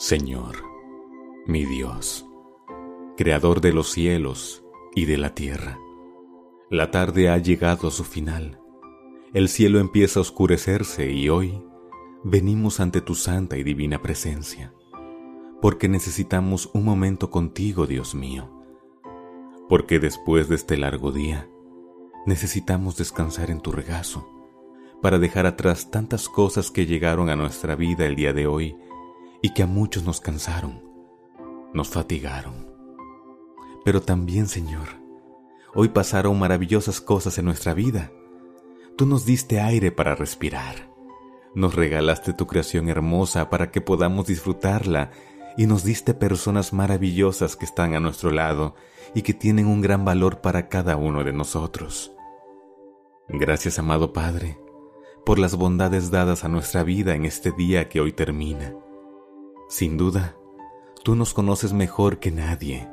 Señor, mi Dios, Creador de los cielos y de la tierra, la tarde ha llegado a su final, el cielo empieza a oscurecerse y hoy venimos ante tu santa y divina presencia, porque necesitamos un momento contigo, Dios mío, porque después de este largo día necesitamos descansar en tu regazo para dejar atrás tantas cosas que llegaron a nuestra vida el día de hoy y que a muchos nos cansaron, nos fatigaron. Pero también, Señor, hoy pasaron maravillosas cosas en nuestra vida. Tú nos diste aire para respirar. Nos regalaste tu creación hermosa para que podamos disfrutarla y nos diste personas maravillosas que están a nuestro lado y que tienen un gran valor para cada uno de nosotros. Gracias, amado Padre, por las bondades dadas a nuestra vida en este día que hoy termina. Sin duda, tú nos conoces mejor que nadie,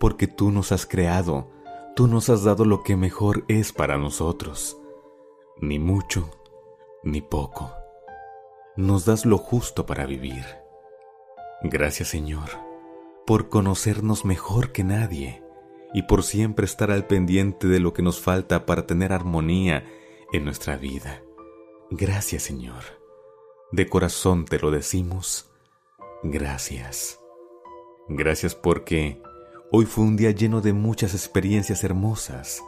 porque tú nos has creado, tú nos has dado lo que mejor es para nosotros, ni mucho, ni poco. Nos das lo justo para vivir. Gracias Señor, por conocernos mejor que nadie y por siempre estar al pendiente de lo que nos falta para tener armonía en nuestra vida. Gracias Señor. De corazón te lo decimos Gracias. Gracias porque hoy fue un día lleno de muchas experiencias hermosas,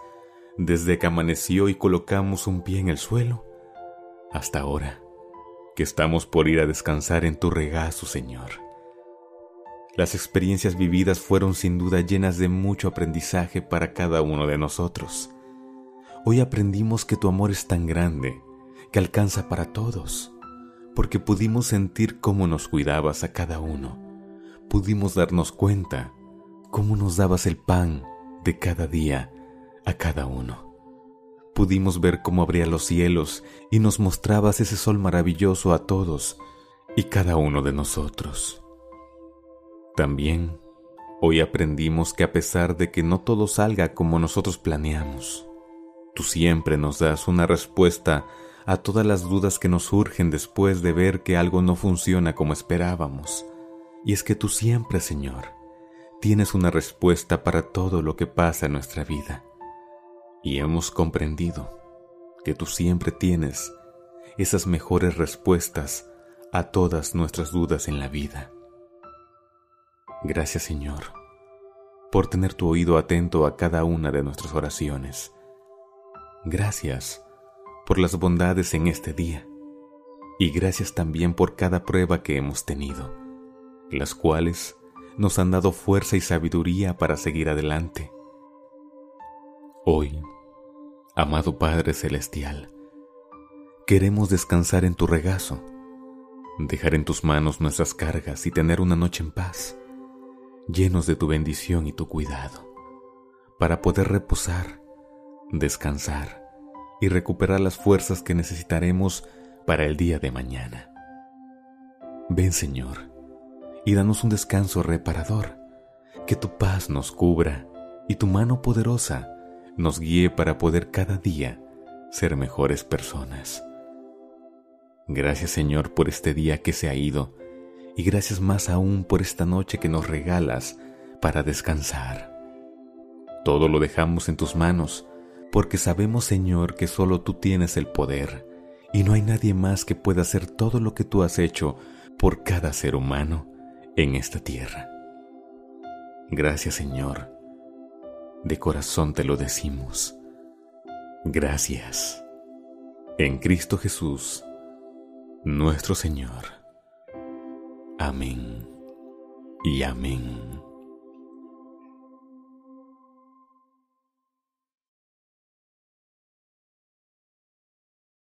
desde que amaneció y colocamos un pie en el suelo, hasta ahora, que estamos por ir a descansar en tu regazo, Señor. Las experiencias vividas fueron sin duda llenas de mucho aprendizaje para cada uno de nosotros. Hoy aprendimos que tu amor es tan grande, que alcanza para todos porque pudimos sentir cómo nos cuidabas a cada uno. Pudimos darnos cuenta cómo nos dabas el pan de cada día a cada uno. Pudimos ver cómo abría los cielos y nos mostrabas ese sol maravilloso a todos y cada uno de nosotros. También hoy aprendimos que a pesar de que no todo salga como nosotros planeamos, tú siempre nos das una respuesta a todas las dudas que nos surgen después de ver que algo no funciona como esperábamos. Y es que tú siempre, Señor, tienes una respuesta para todo lo que pasa en nuestra vida. Y hemos comprendido que tú siempre tienes esas mejores respuestas a todas nuestras dudas en la vida. Gracias, Señor, por tener tu oído atento a cada una de nuestras oraciones. Gracias por las bondades en este día y gracias también por cada prueba que hemos tenido, las cuales nos han dado fuerza y sabiduría para seguir adelante. Hoy, amado Padre Celestial, queremos descansar en tu regazo, dejar en tus manos nuestras cargas y tener una noche en paz, llenos de tu bendición y tu cuidado, para poder reposar, descansar y recuperar las fuerzas que necesitaremos para el día de mañana. Ven Señor, y danos un descanso reparador, que tu paz nos cubra y tu mano poderosa nos guíe para poder cada día ser mejores personas. Gracias Señor por este día que se ha ido y gracias más aún por esta noche que nos regalas para descansar. Todo lo dejamos en tus manos porque sabemos, Señor, que solo tú tienes el poder y no hay nadie más que pueda hacer todo lo que tú has hecho por cada ser humano en esta tierra. Gracias, Señor. De corazón te lo decimos. Gracias. En Cristo Jesús, nuestro Señor. Amén y amén.